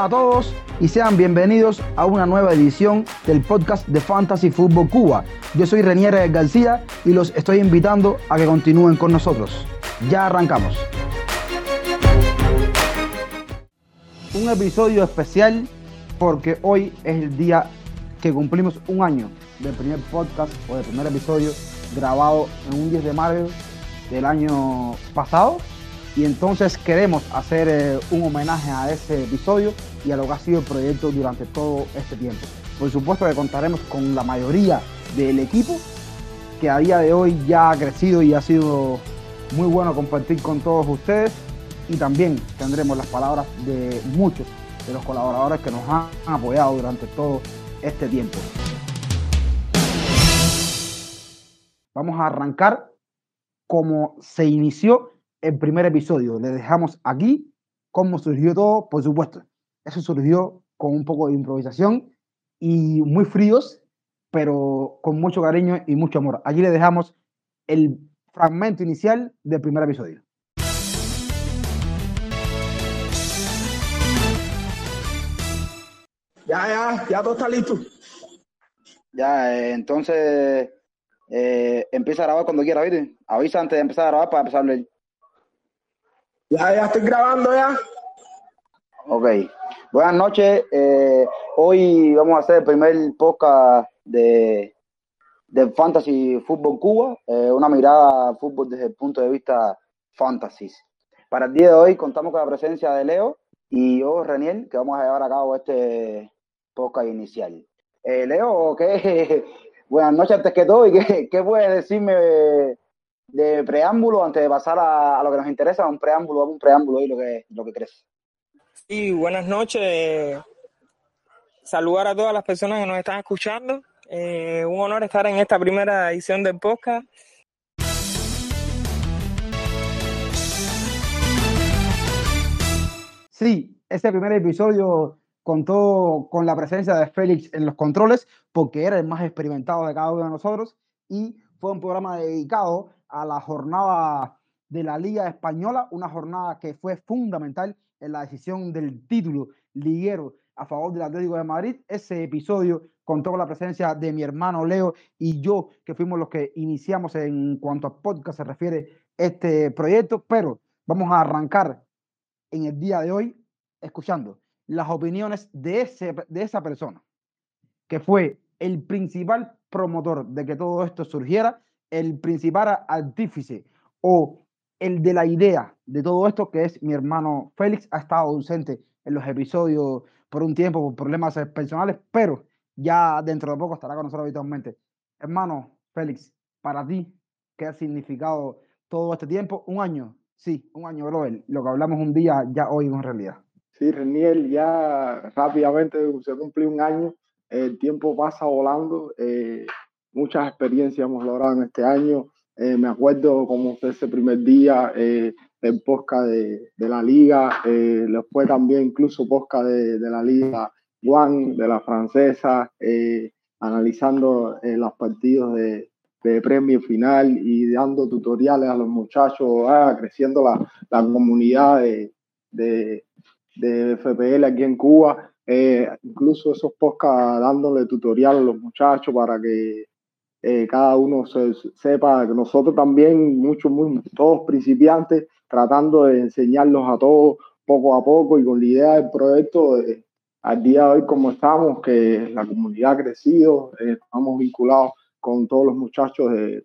Hola a todos y sean bienvenidos a una nueva edición del podcast de Fantasy Football Cuba. Yo soy Renier García y los estoy invitando a que continúen con nosotros. Ya arrancamos. Un episodio especial porque hoy es el día que cumplimos un año del primer podcast o del primer episodio grabado en un 10 de mayo del año pasado y entonces queremos hacer eh, un homenaje a ese episodio y a lo que ha sido el proyecto durante todo este tiempo. Por supuesto que contaremos con la mayoría del equipo que a día de hoy ya ha crecido y ha sido muy bueno compartir con todos ustedes y también tendremos las palabras de muchos de los colaboradores que nos han apoyado durante todo este tiempo. Vamos a arrancar como se inició el primer episodio. Le dejamos aquí cómo surgió todo, por supuesto. Eso surgió con un poco de improvisación y muy fríos, pero con mucho cariño y mucho amor. Allí le dejamos el fragmento inicial del primer episodio. Ya, ya, ya todo está listo. Ya, eh, entonces eh, empieza a grabar cuando quiera, ¿viste? Avisa antes de empezar a grabar para empezar a leer. Ya, ya estoy grabando ya. Ok. Buenas noches. Eh, hoy vamos a hacer el primer podcast de, de Fantasy Fútbol Cuba, eh, una mirada al fútbol desde el punto de vista fantasy. Para el día de hoy contamos con la presencia de Leo y yo, Reniel, que vamos a llevar a cabo este podcast inicial. Eh, Leo, ¿qué? Buenas noches antes que todo y qué, qué puedes decirme de preámbulo antes de pasar a, lo que nos interesa, un preámbulo, un preámbulo y lo que, lo que crees. Sí, buenas noches. Saludar a todas las personas que nos están escuchando. Eh, un honor estar en esta primera edición del podcast. Sí, este primer episodio contó con la presencia de Félix en los controles porque era el más experimentado de cada uno de nosotros y fue un programa dedicado a la jornada de la Liga Española, una jornada que fue fundamental en la decisión del título liguero a favor del Atlético de Madrid. Ese episodio contó con la presencia de mi hermano Leo y yo, que fuimos los que iniciamos en cuanto a podcast se refiere este proyecto, pero vamos a arrancar en el día de hoy escuchando las opiniones de, ese, de esa persona, que fue el principal promotor de que todo esto surgiera el principal artífice o el de la idea de todo esto, que es mi hermano Félix, ha estado ausente en los episodios por un tiempo, por problemas personales, pero ya dentro de poco estará con nosotros habitualmente. Hermano Félix, para ti, ¿qué ha significado todo este tiempo? Un año, sí, un año, brother. Lo que hablamos un día, ya hoy en realidad. Sí, Reniel, ya rápidamente se cumplió un año, el tiempo pasa volando. Eh, muchas experiencias hemos logrado en este año. Eh, me acuerdo como fue ese primer día eh, el podcast de, la liga, eh, después también incluso podcast de, la liga One, de la francesa, eh, analizando los partidos de, de, premio final y dando tutoriales a los muchachos, ah, creciendo la, comunidad de, FPL aquí en Cuba. incluso esos podcasts dándole tutoriales a los muchachos para que eh, cada uno se, sepa que nosotros también, muchos, muy, todos principiantes, tratando de enseñarlos a todos poco a poco y con la idea del proyecto de, al día de hoy como estamos, que la comunidad ha crecido, eh, estamos vinculados con todos los muchachos de,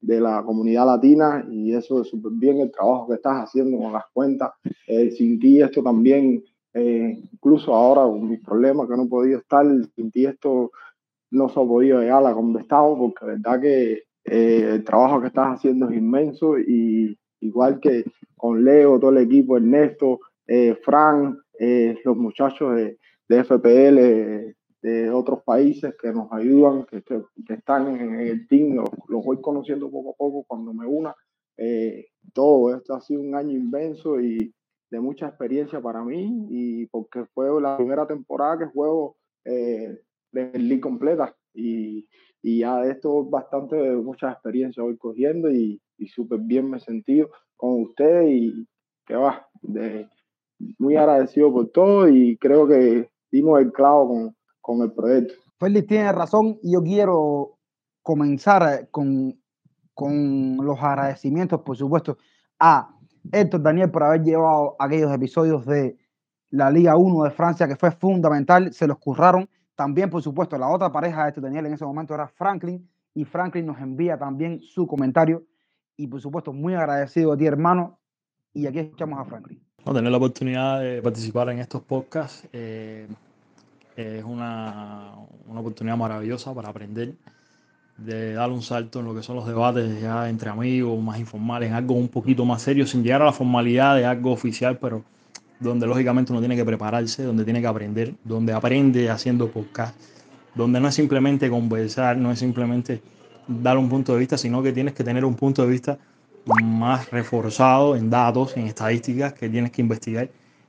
de la comunidad latina y eso es súper bien el trabajo que estás haciendo con las cuentas. Eh, sin ti esto también, eh, incluso ahora con mis problemas que no he podido estar, sin ti esto no se ha podido llegar a donde estamos porque la verdad que eh, el trabajo que estás haciendo es inmenso y igual que con Leo, todo el equipo, Ernesto, eh, Fran, eh, los muchachos de, de, FPL de otros países que nos ayudan, que, están en, el team, los, los, voy conociendo poco a poco cuando me una. Eh, todo esto ha sido un año inmenso y de mucha experiencia para mí y porque fue la primera temporada que juego de league completa y, y, ya de esto bastante, muchas experiencias voy cogiendo y, y súper bien me he sentido con usted y que va, de, muy agradecido por todo y creo que dimos el clavo con, con el proyecto. Félix tiene razón y yo quiero comenzar con, con los agradecimientos, por supuesto, a Héctor Daniel por haber llevado aquellos episodios de la Liga 1 de Francia, que fue fundamental, se los curraron. También, por supuesto, la otra pareja de Héctor Daniel en ese momento era Franklin, y Franklin nos envía también su comentario. Y por supuesto, muy agradecido a ti, hermano. Y aquí escuchamos a Franklin. Tener la oportunidad de participar en estos podcasts eh, es una, una, oportunidad maravillosa para aprender, de dar un salto en lo que son los debates ya entre amigos, más informales, en algo un poquito más serio, sin llegar a la formalidad de algo oficial, pero donde lógicamente uno tiene que prepararse, donde tiene que aprender, donde aprende haciendo podcast, donde no es simplemente conversar, no es simplemente dar un punto de vista, sino que tienes que tener un punto de vista más reforzado en datos, en estadísticas que tienes que investigar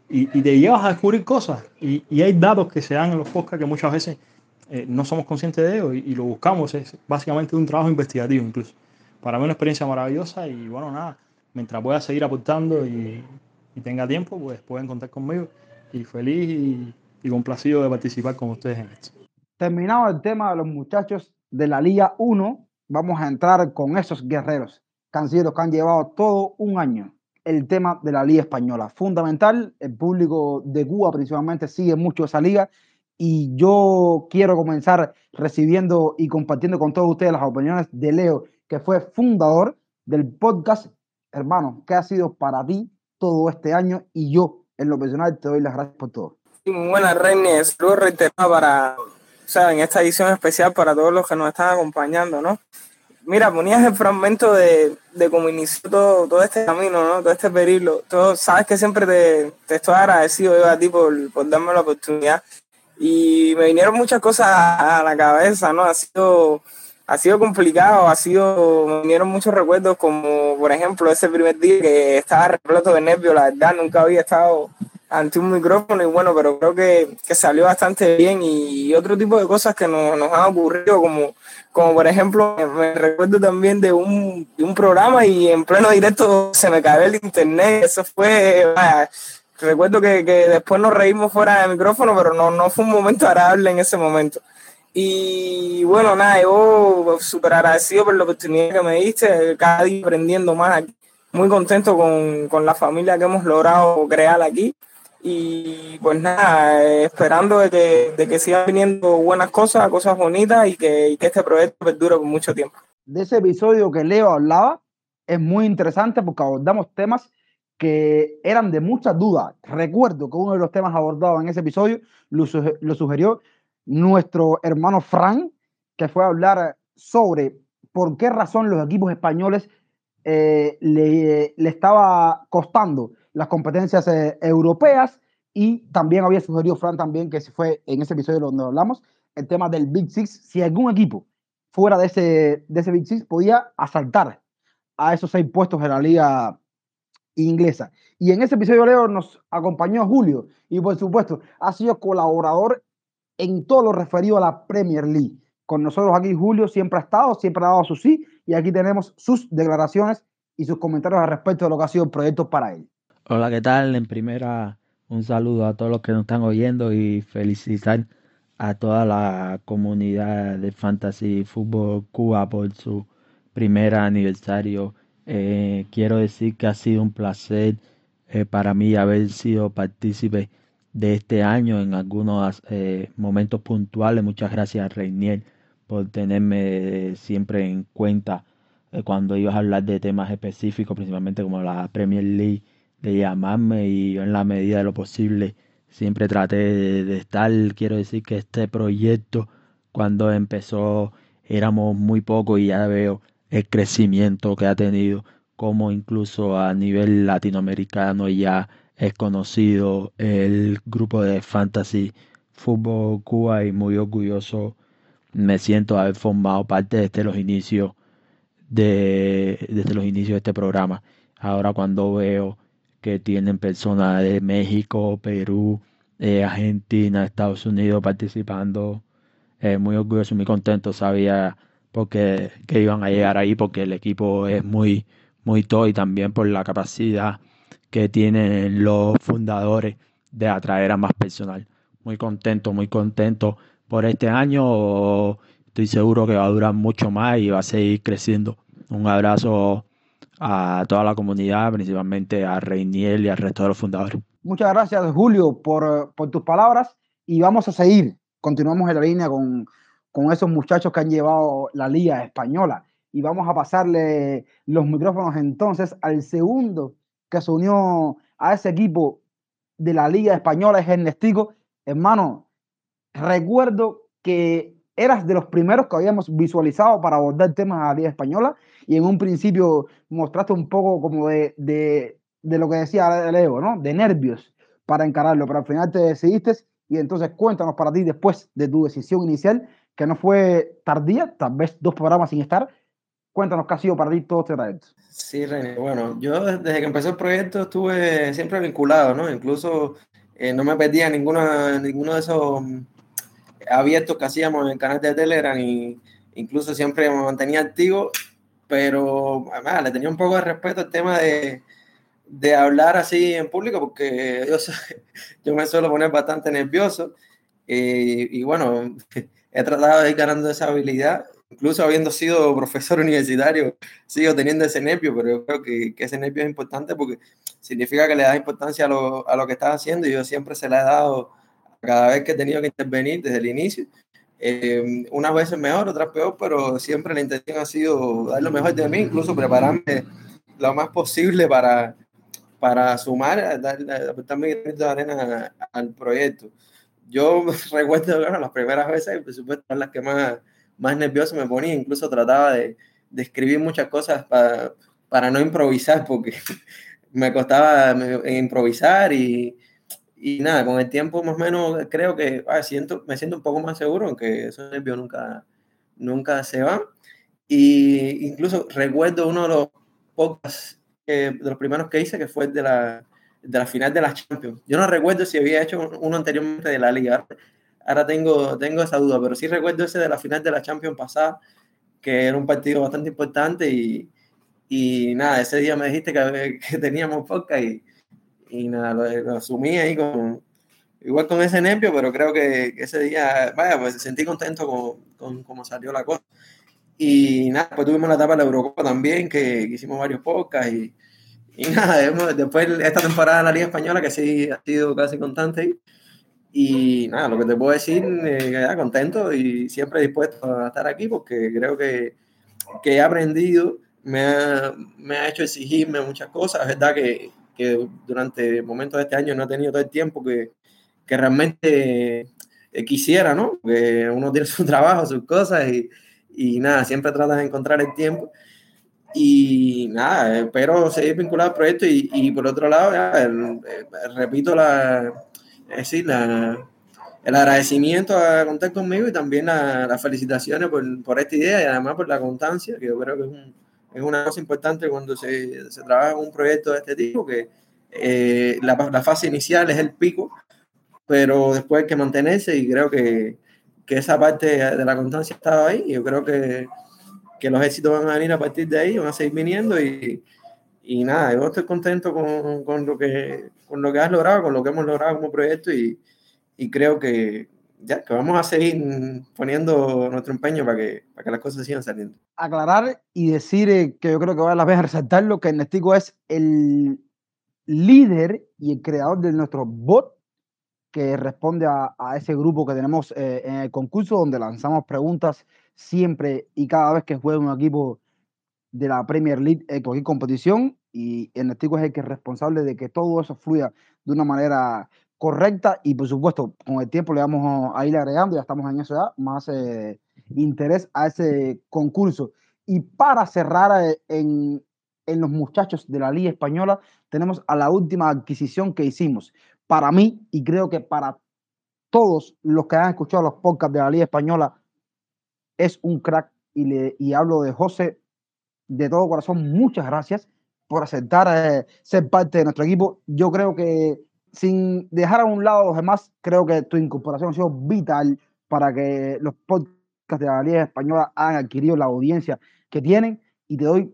y, te llevas a descubrir cosas. Y, hay datos que se dan en los podcasts que muchas veces eh, no somos conscientes de ellos y, lo buscamos. Es básicamente un trabajo investigativo incluso. Para mí una experiencia maravillosa y bueno, nada, mientras pueda seguir aportando y, tenga tiempo, pues pueden contar conmigo y feliz y, complacido de participar con ustedes en esto. Terminado el tema de los muchachos de la Liga 1, vamos a entrar con esos guerreros los que han llevado todo un año el tema de la Liga Española. Fundamental, el público de Cuba principalmente sigue mucho esa liga y yo quiero comenzar recibiendo y compartiendo con todos ustedes las opiniones de Leo, que fue fundador del podcast. Hermano, ¿qué ha sido para ti todo este año? Y yo, en lo personal, te doy las gracias por todo. muy buenas, René. Saludos reiterados para, o sea, en esta edición especial para todos los que nos están acompañando, ¿no? Mira, ponías el fragmento de, de cómo inició todo, todo este camino, ¿no? Todo este periplo. Todo, sabes que siempre te, te estoy agradecido yo a ti por, por darme la oportunidad. Y me vinieron muchas cosas a la cabeza, ¿no? Ha sido, ha sido complicado, ha sido, me vinieron muchos recuerdos, como por ejemplo ese primer día que estaba repleto de nervios, la verdad, nunca había estado ante un micrófono y bueno, pero creo que, que salió bastante bien y, otro tipo de cosas que nos, nos han ocurrido, como, como por ejemplo, me recuerdo también de un, de un programa y en pleno directo se me cayó el internet, eso fue, recuerdo que, que, después nos reímos fuera del micrófono, pero no, no fue un momento agradable en ese momento. Y bueno, nada, yo súper agradecido por la oportunidad que me diste, cada día aprendiendo más aquí. Muy contento con, con la familia que hemos logrado crear aquí y pues nada, esperando de que, de que sigan viniendo buenas cosas, cosas bonitas y que, que este proyecto perdure por mucho tiempo. De ese episodio que Leo hablaba, es muy interesante porque abordamos temas que eran de muchas dudas. Recuerdo que uno de los temas abordados en ese episodio lo, lo sugirió nuestro hermano Frank, que fue a hablar sobre por qué razón los equipos españoles eh, le, le estaba costando las competencias eh, europeas. Y también había sugerido Fran también que se fue en ese episodio donde hablamos el tema del Big Six, si algún equipo fuera de ese, de ese Big Six podía asaltar a esos seis puestos de la liga inglesa. Y en ese episodio, Leo, nos acompañó Julio. Y por supuesto ha sido colaborador en todo lo referido a la Premier League. Con nosotros aquí Julio siempre ha estado, siempre ha dado su sí y aquí tenemos sus declaraciones y sus comentarios al respecto de lo que ha sido el proyecto para él. Hola, ¿qué tal? En primera, un saludo a todos los que nos están oyendo y felicitar a toda la comunidad de Fantasy Fútbol Cuba por su primer aniversario. Eh, quiero decir que ha sido un placer eh, para mí haber sido partícipe de este año en algunos eh, momentos puntuales. Muchas gracias, Reinier, por tenerme siempre en cuenta cuando ibas a hablar de temas específicos, principalmente como la Premier League de llamarme y yo en la medida de lo posible siempre traté de, estar. Quiero decir que este proyecto cuando empezó éramos muy pocos y ya veo el crecimiento que ha tenido, como incluso a nivel latinoamericano ya es conocido el grupo de Fantasy Fútbol Cuba y muy orgulloso me siento de haber formado parte desde los inicios de, desde los inicios de este programa. Ahora cuando veo que tienen personas de México, Perú, eh, Argentina, Estados Unidos participando. Eh, muy orgulloso, muy contento, sabía porque que iban a llegar ahí porque el equipo es muy muy todo y también por la capacidad que tienen los fundadores de atraer a más personal. Muy contento, muy contento por este año. Estoy seguro que va a durar mucho más y va a seguir creciendo. Un abrazo a toda la comunidad, principalmente a Reiniel y al resto de los fundadores. Muchas gracias, Julio, por, por tus palabras y vamos a seguir. Continuamos en la línea con, con esos muchachos que han llevado la Liga Española y vamos a pasarle los micrófonos entonces al segundo que se unió a ese equipo de la Liga Española, es Ernestico. Hermano, recuerdo que eras de los primeros que habíamos visualizado para abordar temas de la Liga Española y en un principio mostraste un poco como de, de, de lo que decía Leo, ¿no? De nervios para encararlo, pero al final te decidiste y entonces cuéntanos para ti después de tu decisión inicial, que no fue tardía, tal vez dos programas sin estar, Cuéntanos qué ha sido para ti todo este trayecto. Sí, René. Bueno, yo desde que empezó el proyecto estuve siempre vinculado, ¿no? Incluso eh, no me perdía ninguno, ninguno de esos mm, abiertos que hacíamos en el canal de Telegram y incluso siempre me mantenía activo, pero además, le tenía un poco de respeto al tema de, de hablar así en público porque yo, yo me suelo poner bastante nervioso eh, y bueno, he tratado de ir ganando esa habilidad incluso habiendo sido profesor universitario, sigo teniendo ese nervio, pero yo creo que, que ese nervio es importante porque significa que le das importancia a lo, a lo, que estás haciendo y yo siempre se la he dado cada vez que he tenido que intervenir desde el inicio. Eh, unas veces mejor, otras peor, pero siempre la intención ha sido dar lo mejor de mí, incluso prepararme lo más posible para, para sumar, dar, aportar mi de arena al proyecto. Yo recuerdo bueno, las primeras veces, por supuesto, las que más más nervioso me ponía, incluso trataba de, de escribir muchas cosas para, para no improvisar, porque me costaba improvisar y, y, nada, con el tiempo más o menos creo que ah, siento, me siento un poco más seguro, aunque esos nervios nunca, nunca se van. Y incluso recuerdo uno de los pocos, de los primeros que hice, que fue de la, de la final de la Champions. Yo no recuerdo si había hecho uno anteriormente de la Liga ahora tengo, tengo esa duda, pero sí recuerdo ese de la final de la Champions pasada, que era un partido bastante importante y, y nada, ese día me dijiste que, que teníamos podcast y, y nada, lo, asumí ahí con, igual con ese nervio, pero creo que, ese día, vaya, pues sentí contento con, con cómo salió la cosa. Y nada, pues tuvimos la etapa de la Eurocopa también, que, hicimos varios podcasts y, y nada, después esta temporada de la Liga Española, que sí ha sido casi constante, y nada, lo que te puedo decir, eh, contento y siempre dispuesto a estar aquí porque creo que, que he aprendido, me ha, me ha, hecho exigirme muchas cosas. Es verdad que, que, durante momentos de este año no he tenido todo el tiempo que, que realmente eh, quisiera, ¿no? Que uno tiene su trabajo, sus cosas y, y nada, siempre tratas de encontrar el tiempo. Y nada, espero seguir vinculado al proyecto y, y por otro lado, ya, repito la es decir, el agradecimiento a contar conmigo y también las felicitaciones por, por, esta idea y además por la constancia, que yo creo que es una cosa importante cuando se, se, trabaja en un proyecto de este tipo, que eh, la, la, fase inicial es el pico, pero después hay que mantenerse y creo que, que esa parte de la constancia estaba ahí. Y yo creo que, que los éxitos van a venir a partir de ahí, van a seguir viniendo y, y nada, yo estoy contento con, con, lo que, con lo que has logrado, con lo que hemos logrado como proyecto y, y creo que, ya, que vamos a seguir poniendo nuestro empeño para que, para que las cosas sigan saliendo. Aclarar y decir eh, que yo creo que vale la pena resaltarlo, que Ernestico es el líder y el creador de nuestro bot que responde a, a ese grupo que tenemos eh, en el concurso donde lanzamos preguntas siempre y cada vez que juega un equipo de la Premier League en cualquier competición y Ernestico es el que es responsable de que todo eso fluya de una manera correcta y por supuesto con el tiempo le vamos a ir agregando, ya estamos en esa edad, más eh, interés a ese concurso. Y para cerrar eh, en, en los muchachos de la Liga Española, tenemos a la última adquisición que hicimos. Para mí, y creo que para todos los que han escuchado los podcasts de la Liga Española, es un crack y, le, y hablo de José de todo corazón, muchas gracias por aceptar eh, ser parte de nuestro equipo. Yo creo que sin dejar a un lado a los demás, creo que tu incorporación ha sido vital para que los podcasts de la Liga Española hayan adquirido la audiencia que tienen y te doy,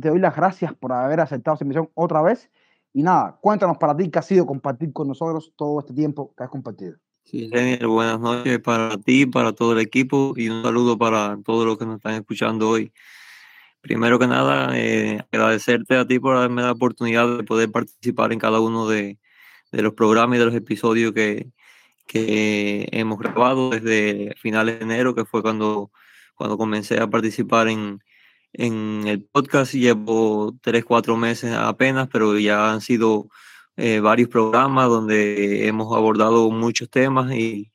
te doy las gracias por haber aceptado esa misión otra vez Y nada, cuéntanos para ti qué ha sido compartir con nosotros todo este tiempo que has compartido. Sí, Daniel, buenas noches para ti, para todo el equipo y un saludo para todos los que nos están escuchando hoy. Primero que nada, eh, agradecerte a ti por darme la oportunidad de poder participar en cada uno de, de los programas y de los episodios que, que hemos grabado desde finales de enero, que fue cuando, cuando comencé a participar en, en el podcast. Llevo tres, cuatro meses apenas, pero ya han sido eh, varios programas donde hemos abordado muchos temas y,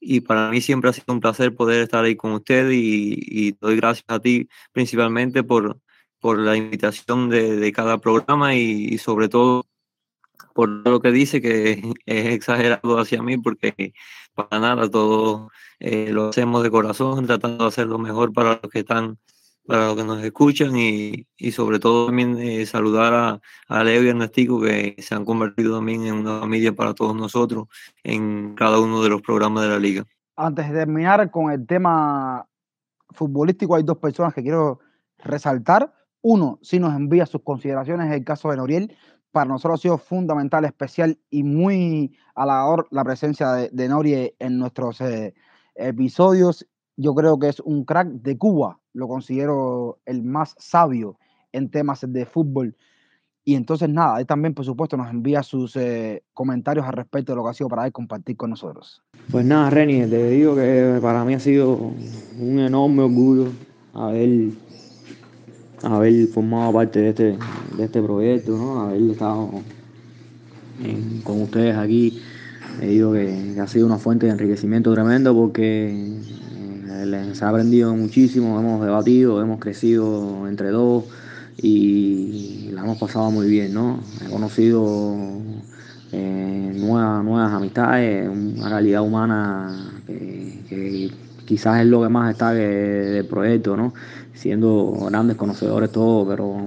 y, para mí siempre ha sido un placer poder estar ahí con usted y, doy gracias a ti principalmente por, por la invitación de, de cada programa y, y sobre todo por lo que dice que es exagerado hacia mí porque para nada todo eh, lo hacemos de corazón tratando de hacer lo mejor para los que están para los que nos escuchan y, y sobre todo también eh, saludar a, a Leo y Ernestico que se han convertido también en una familia para todos nosotros en cada uno de los programas de la liga. Antes de terminar con el tema futbolístico hay dos personas que quiero resaltar. Uno, si nos envía sus consideraciones, el caso de Noriel, para nosotros ha sido fundamental, especial y muy halagador la presencia de, de Norie en nuestros eh, episodios. Yo creo que es un crack de Cuba, lo considero el más sabio en temas de fútbol. Y entonces nada, él también por supuesto nos envía sus eh, comentarios al respecto de lo que ha sido para él compartir con nosotros. Pues nada, Reni, te digo que para mí ha sido un enorme orgullo haber haber formado parte de este, de este proyecto, ¿no? haber estado con ustedes aquí. Me digo que, ha sido una fuente de enriquecimiento tremendo porque les ha aprendido muchísimo, hemos debatido, hemos crecido entre dos y la hemos pasado muy bien, ¿no? He conocido eh, nuevas, nuevas amistades, una realidad humana que, quizás es lo que más está del proyecto, ¿no? siendo grandes conocedores todos, pero,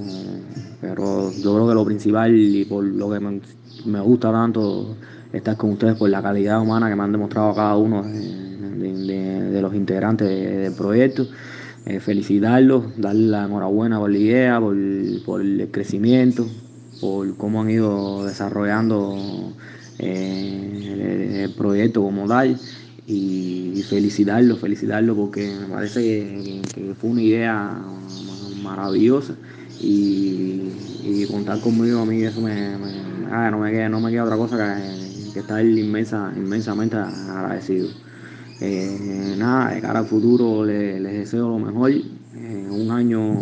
pero yo creo que lo principal y por lo que me, me, gusta tanto estar con ustedes por la calidad humana que me han demostrado cada uno de, de, los integrantes del proyecto. Eh, felicitarlos, darles la enhorabuena por la idea, por, el crecimiento, por cómo han ido desarrollando eh, el, proyecto como tal y, y felicitarlo, felicitarlo porque me parece que, fue una idea maravillosa y, contar conmigo a mí eso me, me ah, no, me queda, no me queda otra cosa que, que estar inmensa, inmensamente agradecido. Nada, de cara al futuro les, deseo lo mejor. Eh, un año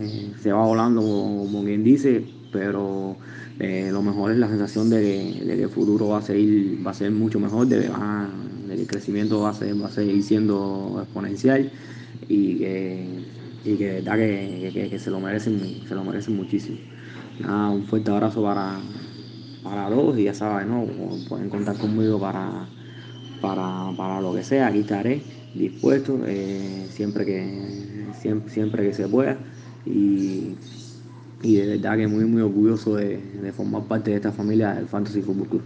eh, se va volando como quien dice, pero eh, lo mejor es la sensación de que, el futuro va a seguir, va a ser mucho mejor, de, que el crecimiento va a, ser, va a seguir siendo exponencial y que, y que, verdad que, que, se lo merecen, se lo merecen muchísimo. Nada, un fuerte abrazo para, para todos y ya saben, ¿no? pueden contar conmigo para, para, para lo que sea, aquí estaré dispuesto eh, siempre, que, siempre, siempre que se pueda y y de verdad que muy, muy orgulloso de, de, formar parte de esta familia del Fantasy Football Club.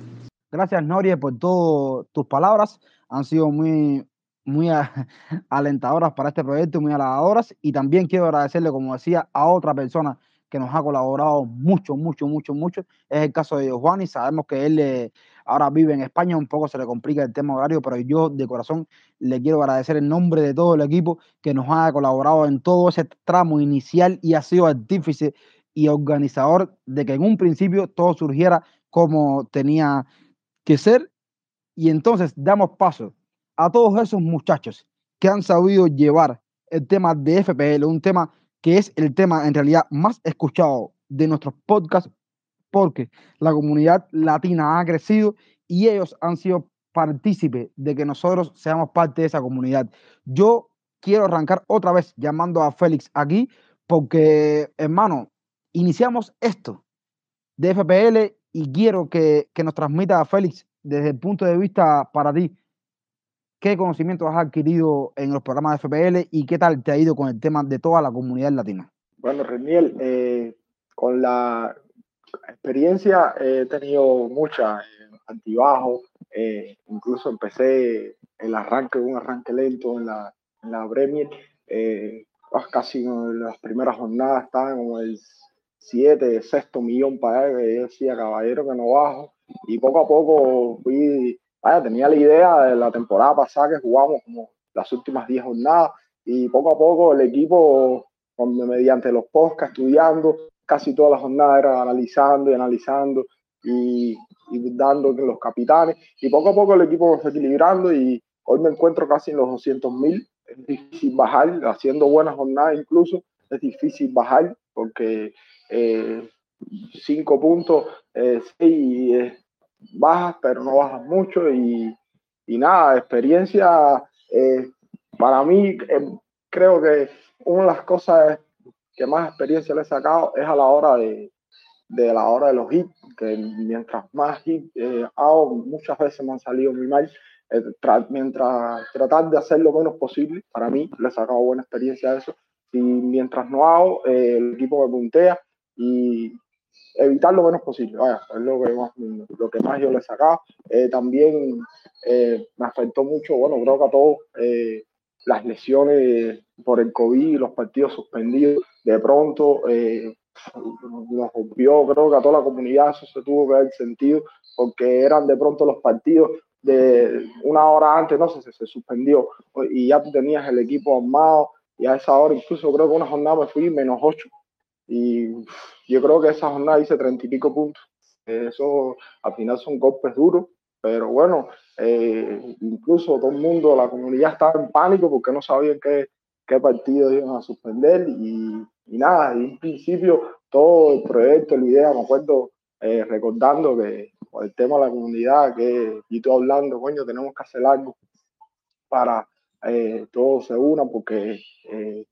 Gracias, Norie, por todas tus palabras. Han sido muy, muy alentadoras para este proyecto, muy halagadoras. Y también quiero agradecerle, como decía, a otra persona que nos ha colaborado mucho, mucho, mucho, mucho. Es el caso de y sabemos que él ahora vive en España, un poco se le complica el tema horario, pero yo de corazón le quiero agradecer en nombre de todo el equipo que nos ha colaborado en todo ese tramo inicial y ha sido artífice y organizador de que en un principio todo surgiera como tenía que ser. Y entonces damos paso a todos esos muchachos que han sabido llevar el tema de FPL, un tema que es el tema en realidad más escuchado de nuestros podcasts, porque la comunidad latina ha crecido y ellos han sido partícipes de que nosotros seamos parte de esa comunidad. Yo quiero arrancar otra vez llamando a Félix aquí, porque, hermano, iniciamos esto de FPL y quiero que, que, nos transmita a Félix desde el punto de vista para ti, qué conocimiento has adquirido en los programas de FPL y qué tal te ha ido con el tema de toda la comunidad latina. Bueno, Reniel, eh, con la experiencia he tenido mucha eh, antibajos, eh, incluso empecé el arranque, un arranque lento en la, en la Premier, casi en las primeras jornadas estaban como el siete, sexto millón para él. Yo decía, caballero, que no bajo. Y poco a poco fui, vaya, tenía la idea de la temporada pasada que jugamos como las últimas 10 jornadas y poco a poco el equipo, mediante los podcasts, estudiando, casi todas las jornadas era analizando y analizando y, y dando los capitanes y poco a poco el equipo se equilibrando y hoy me encuentro casi en los 200 mil, es difícil bajar, haciendo buenas jornadas incluso, es difícil bajar porque eh, cinco puntos, eh, seis bajas, pero no bajas mucho y, y nada, experiencia eh, para mí eh, creo que una de las cosas que más experiencia le he sacado es a la hora de, de la hora de los hits, que mientras más hits hago, muchas veces me han salido muy mal, mientras tratar de hacer lo menos posible, para mí le he sacado buena experiencia a eso, y mientras no hago, el equipo me puntea y evitar lo menos posible. Vaya, es lo que más, lo que más yo le he sacado. Eh, también eh, me afectó mucho, bueno, creo que a todos eh, las lesiones por el COVID, los partidos suspendidos, de pronto nos volvió, creo que a toda la comunidad eso se tuvo que haber sentido, porque eran de pronto los partidos de una hora antes, no sé, se, se suspendió y ya tú tenías el equipo armado y a esa hora incluso creo que una jornada me fui menos ocho y yo creo que esa jornada hice treinta y pico puntos. Eso al final son golpes duros, pero bueno, eh, incluso todo el mundo, la comunidad estaba en pánico porque no sabían qué, qué partido iban a suspender y, y nada, en principio todo el proyecto, la idea, me acuerdo eh, recordando que el tema de la comunidad, que y tú hablando, coño, tenemos que hacer algo para eh, todos se unan porque eh,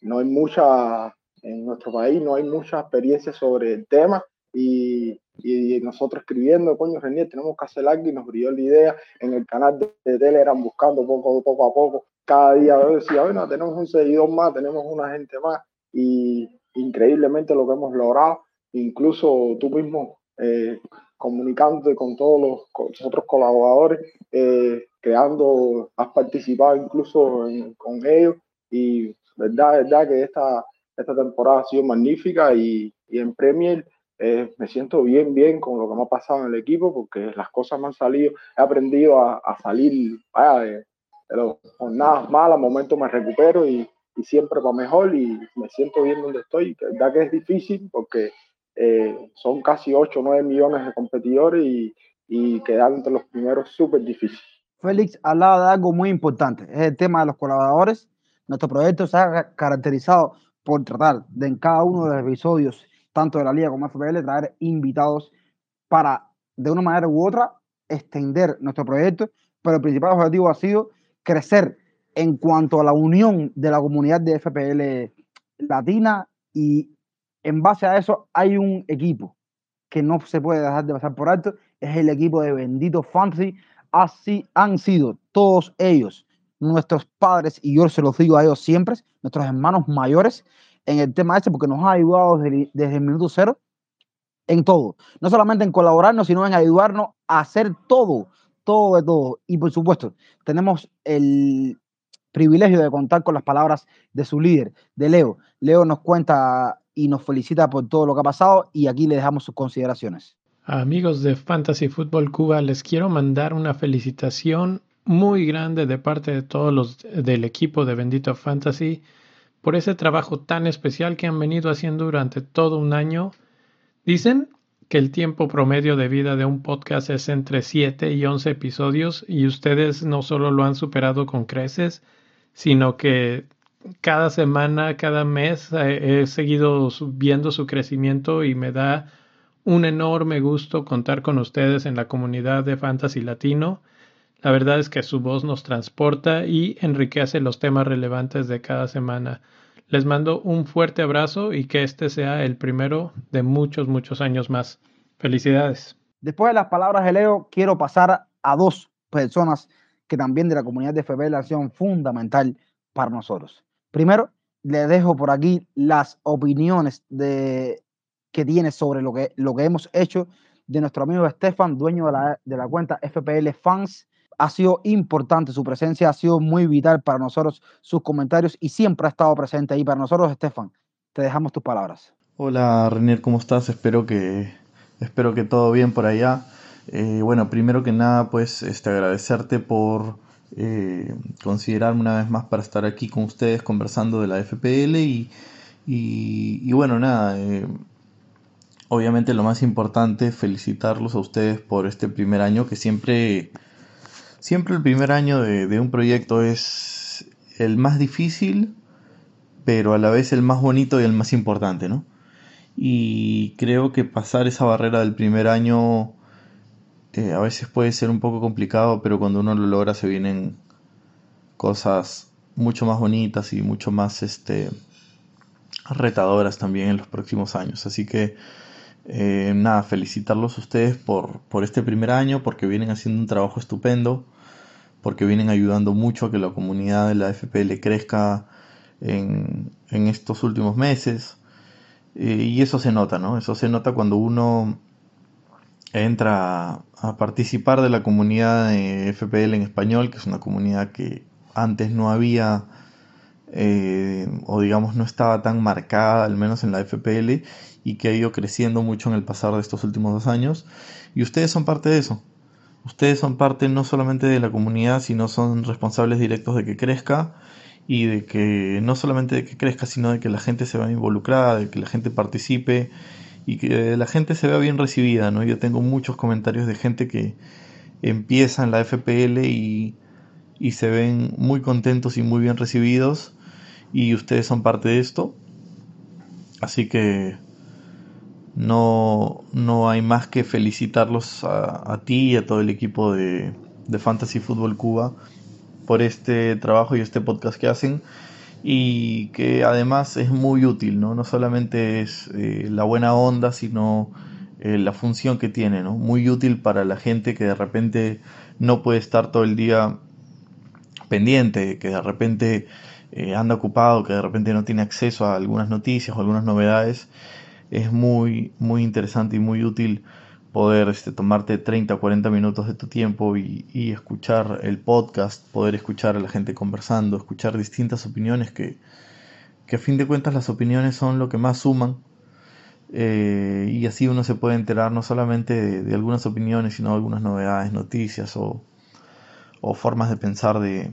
no hay mucha en nuestro país no hay mucha experiencia sobre el tema y, y nosotros escribiendo, coño, Renier, tenemos que hacer algo y nos brilló la idea. En el canal de, de Telegram buscando poco, poco a poco. Cada día decía, bueno, tenemos un seguidor más, tenemos una gente más y increíblemente lo que hemos logrado, incluso tú mismo eh, comunicándote con todos los con otros colaboradores, eh, creando, has participado incluso en, con ellos. Y verdad, verdad que esta esta temporada ha sido magnífica y, y en Premier eh, me siento bien, bien con lo que me ha pasado en el equipo porque las cosas me han salido, he aprendido a, a salir vaya, de, de las jornadas malas, momentos me recupero y, y siempre va mejor y me siento bien donde estoy. verdad que es difícil porque eh, son casi 8 o 9 millones de competidores y, y quedar entre los primeros súper difícil. Félix hablaba de algo muy importante, es el tema de los colaboradores. Nuestro proyecto se ha caracterizado por tratar de en cada uno de los episodios, tanto de la Liga como FPL, traer invitados para, de una manera u otra, extender nuestro proyecto, pero el principal objetivo ha sido crecer en cuanto a la unión de la comunidad de FPL latina y en base a eso hay un equipo que no se puede dejar de pasar por alto, es el equipo de Bendito Fantasy. Así han sido todos ellos nuestros padres, y yo se los digo a ellos siempre, nuestros hermanos mayores, en el tema este, porque nos ha ayudado desde, desde el minuto cero en todo. No solamente en colaborarnos, sino en ayudarnos a hacer todo, todo de todo. Y por supuesto, tenemos el privilegio de contar con las palabras de su líder, de Leo. Leo nos cuenta y nos felicita por todo lo que ha pasado y aquí le dejamos sus consideraciones. Amigos de Fantasy Football Cuba, les quiero mandar una felicitación muy grande de parte de todos los del equipo de Bendito Fantasy por ese trabajo tan especial que han venido haciendo durante todo un año. Dicen que el tiempo promedio de vida de un podcast es entre 7 y 11 episodios y ustedes no solo lo han superado con creces, sino que cada semana, cada mes eh, he seguido viendo su crecimiento y me da un enorme gusto contar con ustedes en la comunidad de Fantasy Latino. La verdad es que su voz nos transporta y enriquece los temas relevantes de cada semana. Les mando un fuerte abrazo y que este sea el primero de muchos, muchos años más. Felicidades. Después de las palabras de Leo, quiero pasar a dos personas que también de la comunidad de FB son fundamental para nosotros. Primero, le dejo por aquí las opiniones que tiene sobre lo que, lo que hemos hecho de nuestro amigo Estefan, dueño de la, de la cuenta FPL Fans ha sido importante, su presencia ha sido muy vital para nosotros, sus comentarios y siempre ha estado presente ahí para nosotros, Estefan. Te dejamos tus palabras. Hola Renier, ¿cómo estás? Espero que, espero que todo bien por allá. Eh, bueno, primero que nada, pues este, agradecerte por eh, considerarme una vez más para estar aquí con ustedes conversando de la FPL y, y, bueno, nada, eh, obviamente lo más importante, felicitarlos a ustedes por este primer año, que siempre, siempre el primer año de, un proyecto es el más difícil, pero a la vez el más bonito y el más importante, ¿no? y creo que pasar esa barrera del primer año eh, a veces puede ser un poco complicado, pero cuando uno lo logra se vienen cosas mucho más bonitas y mucho más este, retadoras también en los próximos años. Así que eh, nada, felicitarlos a ustedes por, por este primer año, porque vienen haciendo un trabajo estupendo, porque vienen ayudando mucho a que la comunidad de la FPL crezca en, en estos últimos meses. Eh, y eso se nota, ¿no? Eso se nota cuando uno entra a participar de la comunidad de FPL en español, que es una comunidad que antes no había, eh, o digamos no estaba tan marcada, al menos en la FPL, y que ha ido creciendo mucho en el pasar de estos últimos dos años. Y ustedes son parte de eso. Ustedes son parte no solamente de la comunidad, sino son responsables directos de que crezca y de que no solamente de que crezca, sino de que la gente se vea involucrada, de que la gente participe y que la gente se vea bien recibida, ¿no? Yo tengo muchos comentarios de gente que empieza en la FPL y, y se ven muy contentos y muy bien recibidos y ustedes son parte de esto. Así que no, no hay más que felicitarlos a, a ti y a todo el equipo de, de Fantasy Football Cuba por este trabajo y este podcast que hacen y que además es muy útil, ¿no? No solamente es eh, la buena onda, sino eh, la función que tiene, ¿no? Muy útil para la gente que de repente no puede estar todo el día pendiente, que de repente eh, anda ocupado, que de repente no tiene acceso a algunas noticias o algunas novedades. Es muy, muy interesante y muy útil poder este, tomarte 30 o 40 minutos de tu tiempo y, escuchar el podcast, poder escuchar a la gente conversando, escuchar distintas opiniones que, que a fin de cuentas las opiniones son lo que más suman eh, y así uno se puede enterar no solamente de, algunas opiniones, sino de algunas novedades, noticias o, formas de pensar de,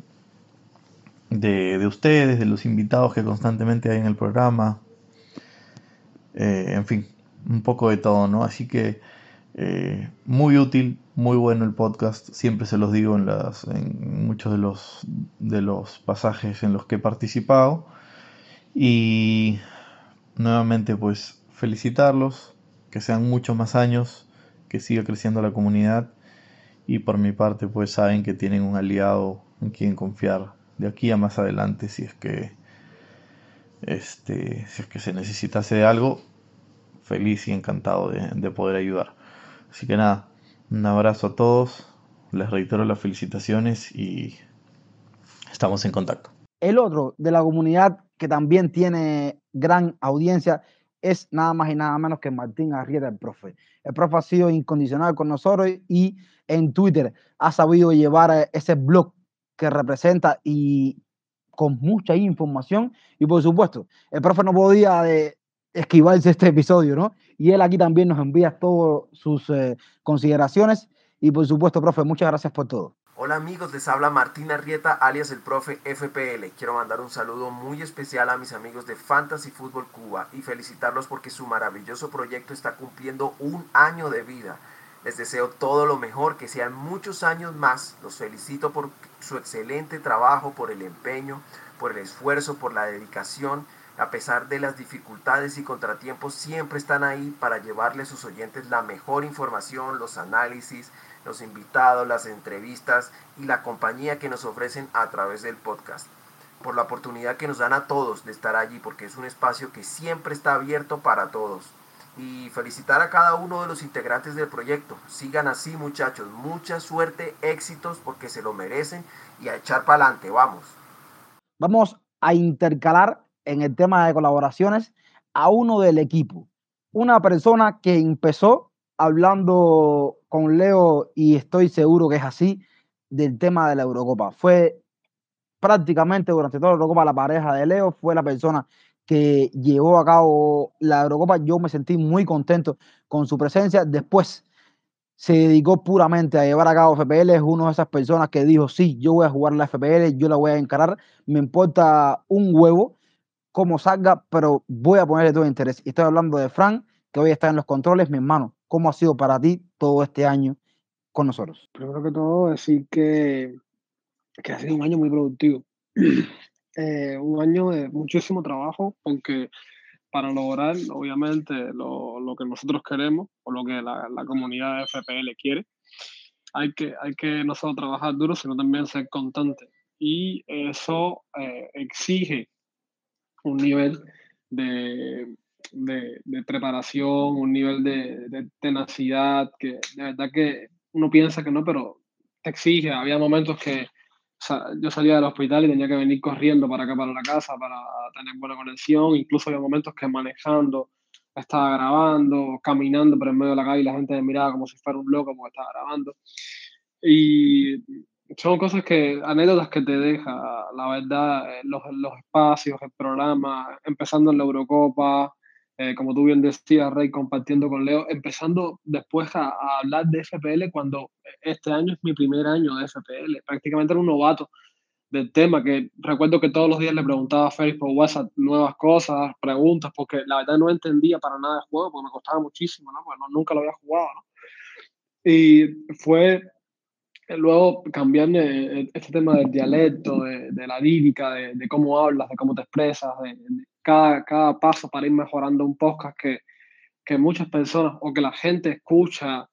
de, de, ustedes, de los invitados que constantemente hay en el programa, eh, en fin, un poco de todo, ¿no? Así que eh, muy útil, muy bueno el podcast, siempre se los digo en, las, en muchos de los, de los pasajes en los que he participado. Y nuevamente pues felicitarlos, que sean muchos más años, que siga creciendo la comunidad y por mi parte pues saben que tienen un aliado en quien confiar de aquí a más adelante si es que este si es que se necesitase de algo feliz y encantado de poder ayudar Así que nada, un abrazo a todos, les reitero las felicitaciones y estamos en contacto. El otro de la comunidad que también tiene gran audiencia es nada más y nada menos que Martín Arrieta, el profe. El profe ha sido incondicional con nosotros y en Twitter ha sabido llevar ese blog que representa y con mucha información. Y por supuesto, el profe no podía de esquivarse este episodio, ¿no? Y él aquí también nos envía todas sus eh, consideraciones. Y por supuesto, profe, muchas gracias por todo. Hola amigos, les habla Martín Arrieta, alias el profe FPL. Quiero mandar un saludo muy especial a mis amigos de Fantasy Fútbol Cuba y felicitarlos porque su maravilloso proyecto está cumpliendo un año de vida. Les deseo todo lo mejor, que sean muchos años más. Los felicito por su excelente trabajo, por el empeño, por el esfuerzo, por la dedicación a pesar de las dificultades y contratiempos, siempre están ahí para llevarle a sus oyentes la mejor información, los análisis, los invitados, las entrevistas y la compañía que nos ofrecen a través del podcast. Por la oportunidad que nos dan a todos de estar allí, porque es un espacio que siempre está abierto para todos. Y felicitar a cada uno de los integrantes del proyecto. Sigan así muchachos, mucha suerte, éxitos, porque se lo merecen y a echar para adelante, vamos. Vamos a intercalar en el tema de colaboraciones a uno del equipo. Una persona que empezó hablando con Leo, y estoy seguro que es así, del tema de la Eurocopa. Fue prácticamente durante toda la Eurocopa la pareja de Leo, fue la persona que llevó a cabo la Eurocopa. Yo me sentí muy contento con su presencia. Después se dedicó puramente a llevar a cabo FPL. Es una de esas personas que dijo, sí, yo voy a jugar la FPL, yo la voy a encarar. Me importa un huevo cómo salga, pero voy a ponerle todo interés. Y estoy hablando de Frank, que hoy está en los controles. Mi hermano, ¿cómo ha sido para ti todo este año con nosotros? Primero que todo, decir que, que ha sido un año muy productivo. Eh, un año de muchísimo trabajo, porque para lograr, obviamente, lo, lo que nosotros queremos o lo que la, la, comunidad de FPL quiere, hay que, hay que no solo trabajar duro, sino también ser constante. Y eso eh, exige un nivel de, de, de, preparación, un nivel de, de tenacidad, que de verdad que uno piensa que no, pero te exige. Había momentos que yo salía del hospital y tenía que venir corriendo para acá, para la casa, para tener buena conexión. Incluso había momentos que manejando estaba grabando, caminando por el medio de la calle y la gente me miraba como si fuera un loco porque estaba grabando. Y son cosas que, anécdotas que te deja, la verdad, los, los espacios, el programa, empezando en la Eurocopa, eh, como tú bien decías, Rey, compartiendo con Leo, empezando después a, a, hablar de FPL cuando este año es mi primer año de FPL. Prácticamente era un novato del tema, que recuerdo que todos los días le preguntaba a Félix por WhatsApp nuevas cosas, preguntas, porque la verdad no entendía para nada el juego, porque me costaba muchísimo, ¿no? Porque no, nunca lo había jugado, ¿no? Y fue luego cambiando este tema del dialecto, de, de la lírica, de, de, cómo hablas, de cómo te expresas, de, cada, cada paso para ir mejorando un podcast que, que muchas personas o que la gente escucha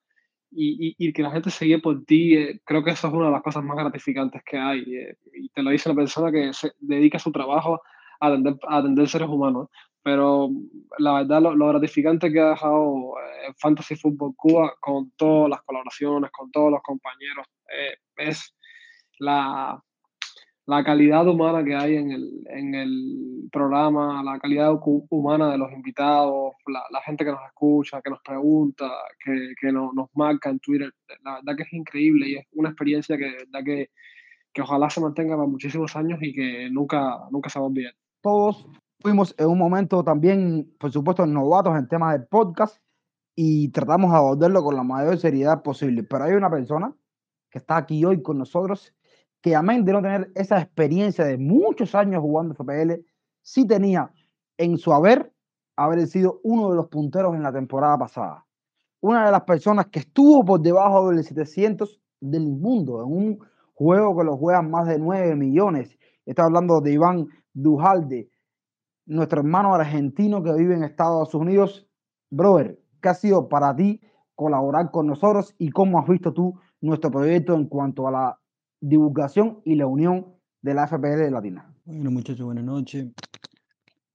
y, y, y, que la gente se guíe por ti, eh, creo que eso es una de las cosas más gratificantes que hay. Eh, y te lo dice una persona que se dedica su trabajo a atender, a atender seres humanos. Pero la verdad, lo, lo gratificante que ha dejado eh, Fantasy Football Cuba con todas las colaboraciones, con todos los compañeros, eh, es la, la calidad humana que hay en el, en el programa, la calidad humana de los invitados, la, la gente que nos escucha, que nos pregunta, que, que no, nos marca en Twitter, la verdad que es increíble y es una experiencia que, verdad que, que ojalá se mantenga por muchísimos años y que nunca, nunca se va a olvidar. Todos fuimos en un momento también, por supuesto, novatos en temas del podcast y tratamos de abordarlo con la mayor seriedad posible. Pero hay una persona que está aquí hoy con nosotros que amén de no tener esa experiencia de muchos años jugando FPL, sí tenía en su haber haber sido uno de los punteros en la temporada pasada. Una de las personas que estuvo por debajo del 700 del mundo, en un juego que lo juegan más de 9 millones. Está hablando de Iván Dujalde, nuestro hermano argentino que vive en Estados Unidos. Brother, ¿qué ha sido para ti colaborar con nosotros y cómo has visto tú nuestro proyecto en cuanto a la divulgación y la unión de la FPL Latina. Bueno, muchachos, buenas noches.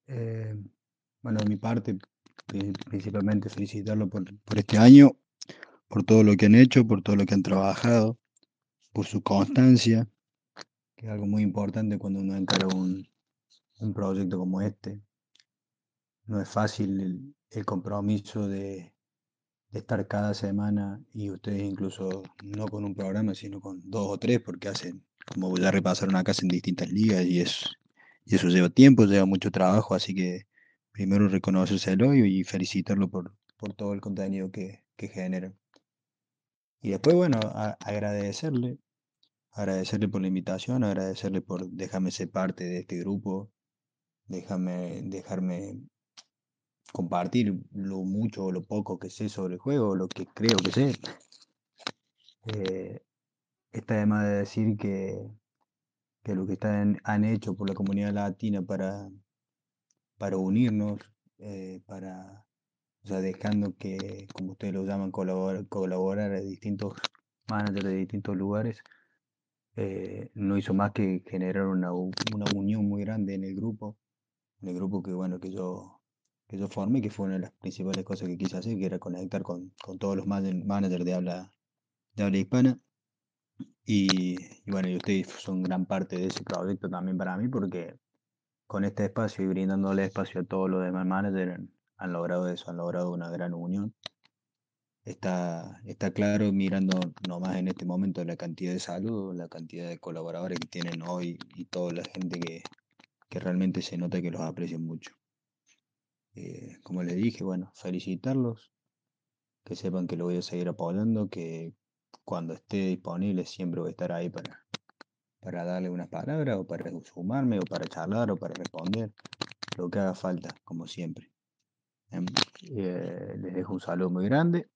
Eh, bueno, de mi parte, principalmente felicitarlo por, por, este año, por todo lo que han hecho, por todo lo que han trabajado, por su constancia, que es algo muy importante cuando uno encara un, un proyecto como este. No es fácil el, compromiso de estar cada semana y ustedes incluso no con un programa, sino con dos o tres, porque hacen, como ya repasaron acá, en distintas ligas y, es, y eso lleva tiempo, lleva mucho trabajo, así que primero reconocérselo y felicitarlo por, por todo el contenido que, que generan. Y después, bueno, agradecerle, agradecerle por la invitación, agradecerle por dejarme ser parte de este grupo, déjame, dejarme compartir lo mucho o lo poco que sé sobre el juego, lo que creo que sé. Eh, está además de decir que, que lo que están, han hecho por la comunidad latina para, para unirnos, eh, para, dejando que, como ustedes lo llaman, colaborar, colaborar a distintos managers de distintos lugares, eh, no hizo más que generar una, una unión muy grande en el grupo, en el grupo que, bueno, que yo que yo formé, que fue una de las principales cosas que quise hacer, que era conectar con, con todos los managers de habla, de habla hispana. Y, y, bueno, y ustedes son gran parte de ese proyecto también para mí, porque con este espacio y brindándole espacio a todos los demás managers han logrado eso, han logrado una gran unión. Está, está claro mirando nomás en este momento la cantidad de saludos, la cantidad de colaboradores que tienen hoy y toda la gente que, que realmente se nota que los aprecian mucho. Eh, como les dije, bueno, felicitarlos, que sepan que lo voy a seguir apoyando, que cuando esté disponible siempre voy a estar ahí para, para darle unas palabras o para sumarme o para charlar o para responder, lo que haga falta, como siempre. Em, eh, les dejo un saludo muy grande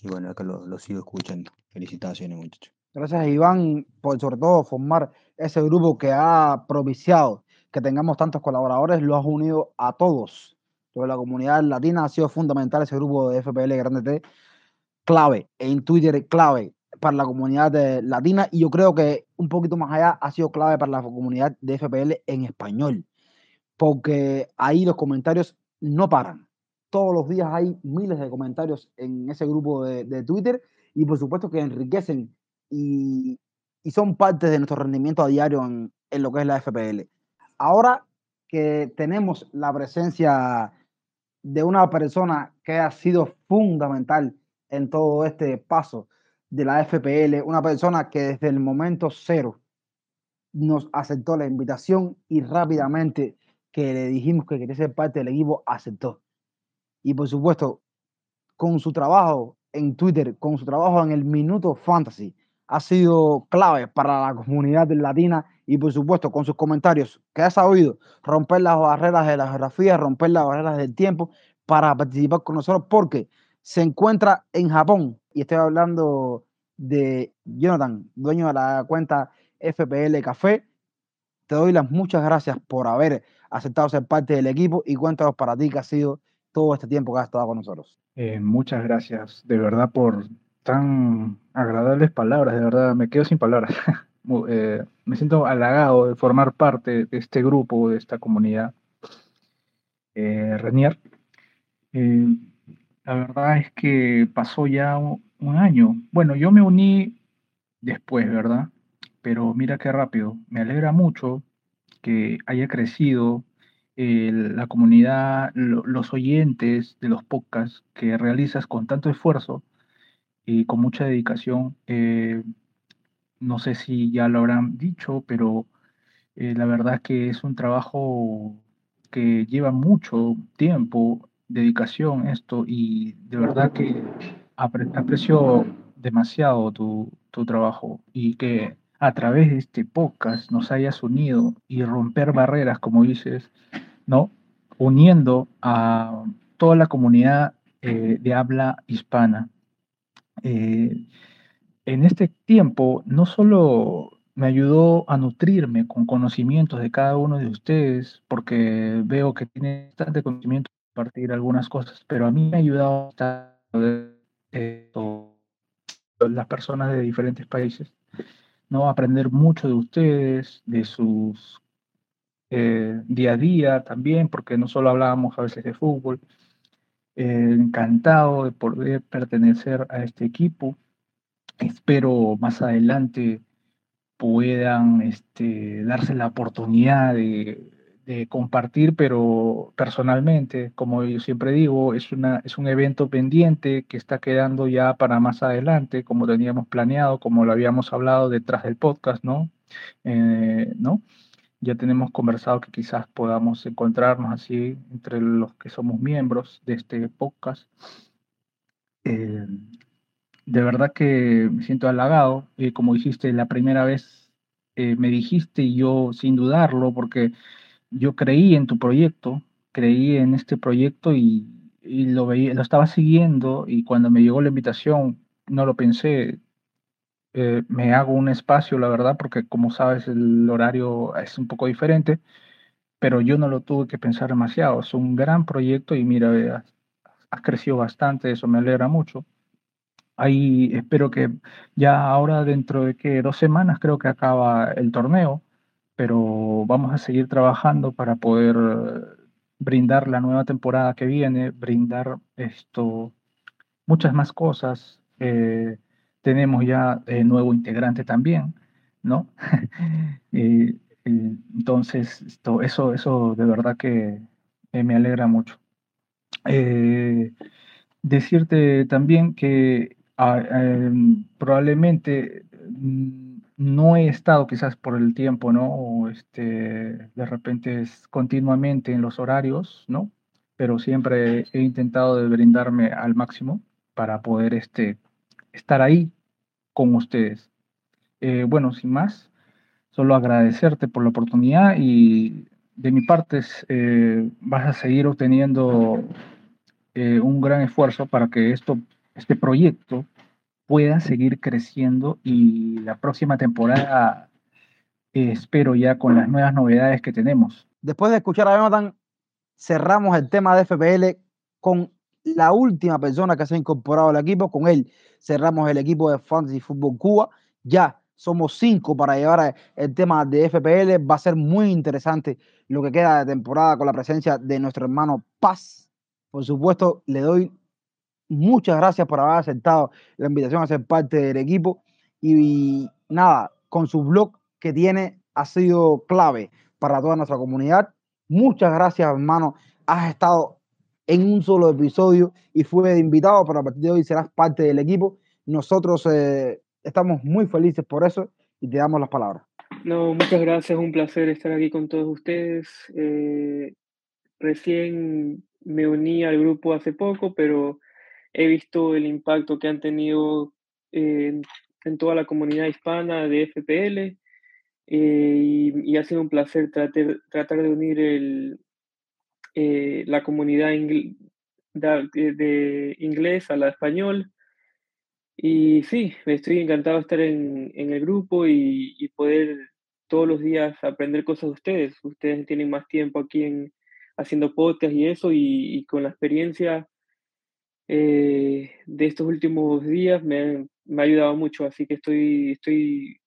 y bueno, acá lo, lo sigo escuchando. Felicitaciones, muchachos. Gracias, Iván, por sobre todo formar ese grupo que ha propiciado que tengamos tantos colaboradores, lo has unido a todos. Toda la comunidad latina ha sido fundamental ese grupo de FPL Grande T, clave, en Twitter clave para la comunidad latina y yo creo que un poquito más allá ha sido clave para la comunidad de FPL en español, porque ahí los comentarios no paran. Todos los días hay miles de comentarios en ese grupo de, de Twitter y por supuesto que enriquecen y, y son parte de nuestro rendimiento a diario en, en lo que es la FPL. Ahora que tenemos la presencia de una persona que ha sido fundamental en todo este paso de la FPL, una persona que desde el momento cero nos aceptó la invitación y rápidamente que le dijimos que quería ser parte del equipo, aceptó. Y por supuesto, con su trabajo en Twitter, con su trabajo en el Minuto Fantasy, ha sido clave para la comunidad latina y por supuesto con sus comentarios que ha sabido romper las barreras de la geografía, romper las barreras del tiempo para participar con nosotros porque se encuentra en Japón y estoy hablando de Jonathan, dueño de la cuenta FPL Café. Te doy las muchas gracias por haber aceptado ser parte del equipo y cuéntanos para ti que ha sido todo este tiempo que has estado con nosotros. Eh, muchas gracias, de verdad, por tan agradables palabras, de verdad, me quedo sin palabras. Eh, me siento halagado de formar parte de este grupo, de esta comunidad. Eh, Renier, eh, la verdad es que pasó ya un, año. Bueno, yo me uní después, ¿verdad? Pero mira qué rápido. Me alegra mucho que haya crecido la comunidad, lo- los oyentes de los podcasts que realizas con tanto esfuerzo y con mucha dedicación. No sé si ya lo habrán dicho, pero eh, la verdad que es un trabajo que lleva mucho tiempo, dedicación, esto, y de verdad que apre- aprecio demasiado tu, tu trabajo y que a través de este podcast nos hayas unido y romper barreras, como dices, ¿no? Uniendo a toda la comunidad eh, de habla hispana. Eh, en este tiempo no solo me ayudó a nutrirme con conocimientos de cada uno de ustedes, porque veo que tiene bastante conocimiento para compartir algunas cosas, pero a mí me ha ayudado a las personas de diferentes países, ¿no? Aprender mucho de ustedes, de sus eh, día a día también, porque no solo hablábamos a veces de fútbol. Eh, encantado de poder pertenecer a este equipo. Espero más adelante puedan este, darse la oportunidad de, compartir, pero personalmente, como yo siempre digo, es un evento pendiente que está quedando ya para más adelante, como teníamos planeado, como lo habíamos hablado detrás del podcast, ¿no? Eh, ¿no? Ya tenemos conversado que quizás podamos encontrarnos así entre los que somos miembros de este podcast. Eh, de verdad que me siento halagado. eh, como dijiste, la primera vez eh, me dijiste y yo sin dudarlo, porque yo creí en tu proyecto, creí en este proyecto y, y lo veía, lo estaba siguiendo y cuando me llegó la invitación no lo pensé. eh, me hago un espacio, la verdad, porque como sabes el horario es un poco diferente, pero yo no lo tuve que pensar demasiado. Es un gran proyecto y mira, has, has crecido bastante, eso me alegra mucho. Ahí espero que ya ahora dentro de que dos semanas creo que acaba el torneo, pero vamos a seguir trabajando para poder brindar la nueva temporada que viene, brindar esto, muchas más cosas. Eh, tenemos ya eh, nuevo integrante también, ¿no? Entonces, esto, eso, eso de verdad que eh, me alegra mucho. Eh, decirte también que ah, em, probablemente mm, no he estado quizás por el tiempo, ¿no? O este, de repente es continuamente en los horarios, ¿no? pero siempre he intentado de brindarme al máximo para poder este, estar ahí con ustedes. Eh, bueno, sin más, solo agradecerte por la oportunidad y de mi parte eh, vas a seguir obteniendo eh, un gran esfuerzo para que esto, este proyecto pueda seguir creciendo y la próxima temporada espero ya con las nuevas novedades que tenemos. Después de escuchar a Jonathan, cerramos el tema de FPL con la última persona que se ha incorporado al equipo. Con él cerramos el equipo de Fantasy Football Cuba. Ya somos cinco para llevar el tema de FPL. Va a ser muy interesante lo que queda de temporada con la presencia de nuestro hermano Paz. Por supuesto, le doy muchas gracias por haber aceptado la invitación a ser parte del equipo. Y nada, con su blog que tiene ha sido clave para toda nuestra comunidad. Muchas gracias, hermano. Has estado en un solo episodio y fue invitado, pero a partir de hoy serás parte del equipo. Nosotros eh, estamos muy felices por eso y te damos las palabras. No, muchas gracias, un placer estar aquí con todos ustedes. Eh, recién me uní al grupo hace poco, pero he visto el impacto que han tenido en toda la comunidad hispana de FPL eh, y, ha sido un placer tratar, tratar de unir el, eh, la comunidad de, inglés a la español. Y sí, estoy encantado de estar en, en el grupo y, poder todos los días aprender cosas de ustedes. Ustedes tienen más tiempo aquí en, haciendo podcast y eso, y, con la experiencia eh, de estos últimos días me, me, ha ayudado mucho, así que estoy, estoy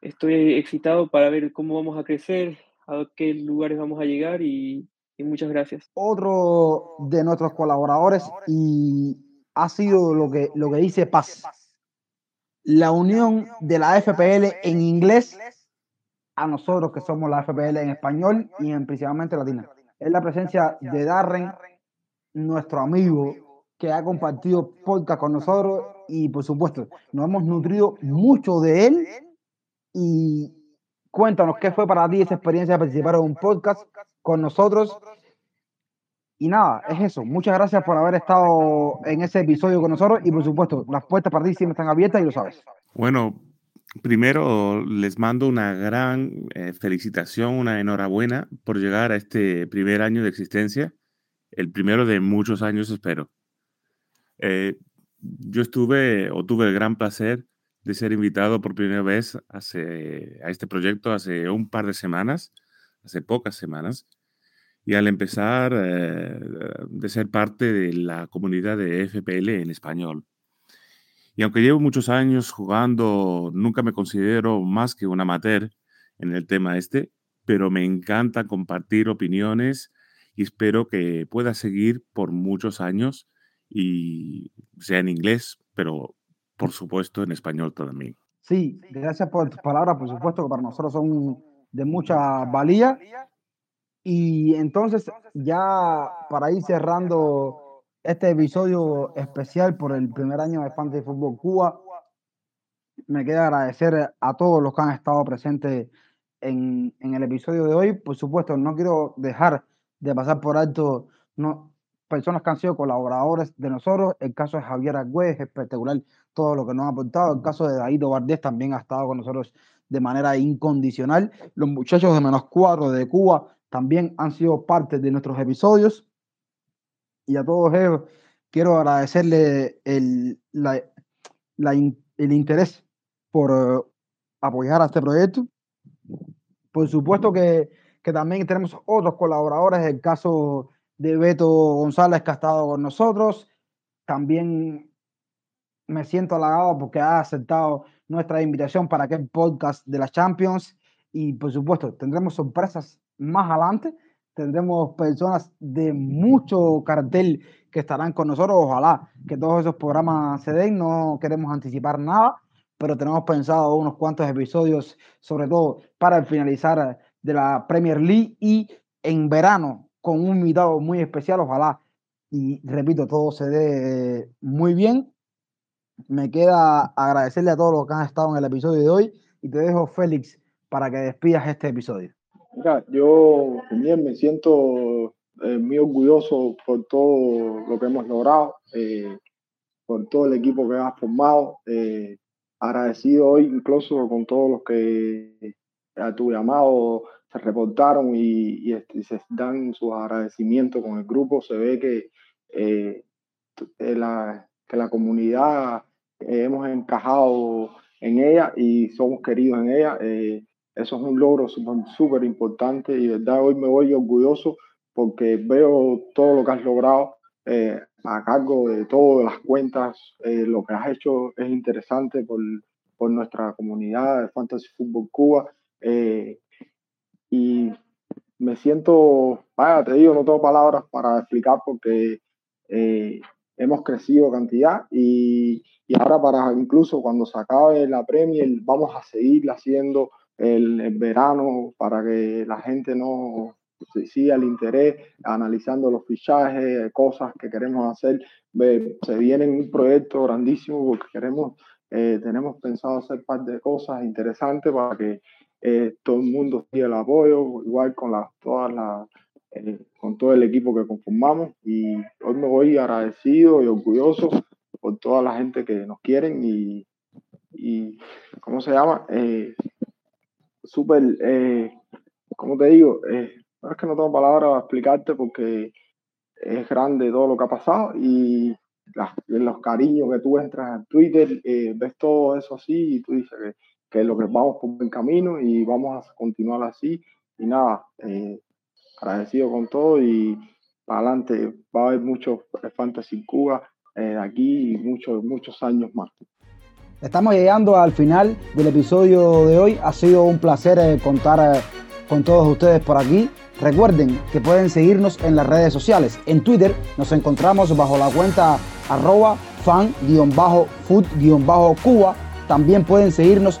estoy excitado para ver cómo vamos a crecer, a qué lugares vamos a llegar y, muchas gracias. Otro de nuestros colaboradores y ha sido lo que, lo que dice Paz. La unión de la FPL en inglés a nosotros que somos la FPL en español y en principalmente latina. Es la presencia de Darren, nuestro amigo que ha compartido podcast con nosotros y por supuesto nos hemos nutrido mucho de él y cuéntanos qué fue para ti esa experiencia de participar en un podcast con nosotros. Y nada, es eso. Muchas gracias por haber estado en ese episodio con nosotros y por supuesto, las puertas para ti siempre están abiertas y lo sabes. Bueno, primero les mando una gran eh, felicitación, una enhorabuena por llegar a este primer año de existencia, el primero de muchos años, espero. Eh, yo estuve o tuve el gran placer de ser invitado por primera vez a este proyecto hace un par de semanas, hace pocas semanas, y al empezar eh, de ser parte de la comunidad de FPL en español. Y aunque llevo muchos años jugando, nunca me considero más que un amateur en el tema este, pero me encanta compartir opiniones y espero que pueda seguir por muchos años y sea en inglés, pero por supuesto, en español también. Sí, gracias por tus palabras, por supuesto, que para nosotros son de mucha valía. Y entonces, ya para ir cerrando este episodio especial por el primer año de Fantasy Fútbol Cuba, me queda agradecer a todos los que han estado presentes en, en, el episodio de hoy. Por supuesto, no quiero dejar de pasar por alto no, personas que han sido colaboradores de nosotros. El caso de Javier Agüez es espectacular todo lo que nos ha aportado. El caso de David Vardés también ha estado con nosotros de manera incondicional. Los muchachos de menos cuatro de Cuba también han sido parte de nuestros episodios. Y a todos ellos quiero agradecerle el, el interés por eh, apoyar a este proyecto. Por supuesto que, que también tenemos otros colaboradores, el caso de Beto González que ha estado con nosotros. También me siento halagado porque ha aceptado nuestra invitación para aquel podcast de la Champions. Y por supuesto, tendremos sorpresas más adelante. Tendremos personas de mucho cartel que estarán con nosotros. Ojalá que todos esos programas se den. No queremos anticipar nada, pero tenemos pensado unos cuantos episodios, sobre todo para finalizar de la Premier League y en verano con un invitado muy especial, ojalá, y repito, todo se dé muy bien. Me queda agradecerle a todos los que han estado en el episodio de hoy y te dejo, Félix, para que despidas este episodio. Mira, yo también me siento eh, muy orgulloso por todo lo que hemos logrado, eh, por todo el equipo que has formado. Eh, agradecido hoy incluso con todos los que a tu llamado se reportaron y, este, se dan sus agradecimientos con el grupo. Se ve que, la, que la comunidad hemos encajado en ella y somos queridos en ella. eso es un logro súper importante y de verdad hoy me voy orgulloso porque veo todo lo que has logrado eh, a cargo de todas las cuentas. Eh, lo que has hecho es interesante por, por nuestra comunidad de Fantasy Football Cuba. Eh, y me siento, vaya, te digo, no tengo palabras para explicar porque hemos crecido cantidad y, y, ahora para incluso cuando se acabe la Premier vamos a seguir haciendo el, el verano para que la gente no, sí, el interés, analizando los fichajes, cosas que queremos hacer. Se viene un proyecto grandísimo porque queremos, eh, tenemos pensado hacer parte de cosas interesantes para que eh, todo el mundo siga el apoyo, igual con las, todas las, eh, con todo el equipo que conformamos. Y hoy me voy agradecido y orgulloso por toda la gente que nos quieren y, y ¿cómo se llama? Súper, ¿cómo te digo? es que no tengo palabras para explicarte porque es grande todo lo que ha pasado y los cariños que tú entras en Twitter, eh, ves todo eso así y tú dices que, que lo que vamos por buen camino y vamos a continuar así. Y nada, eh, agradecido con todo y para adelante va a haber mucho Fantasy Cuba eh, aquí y muchos, muchos años más. Estamos llegando al final del episodio de hoy. Ha sido un placer contar con todos ustedes por aquí. Recuerden que pueden seguirnos en las redes sociales. En Twitter nos encontramos bajo la cuenta arroba fan-food-cuba. También pueden seguirnos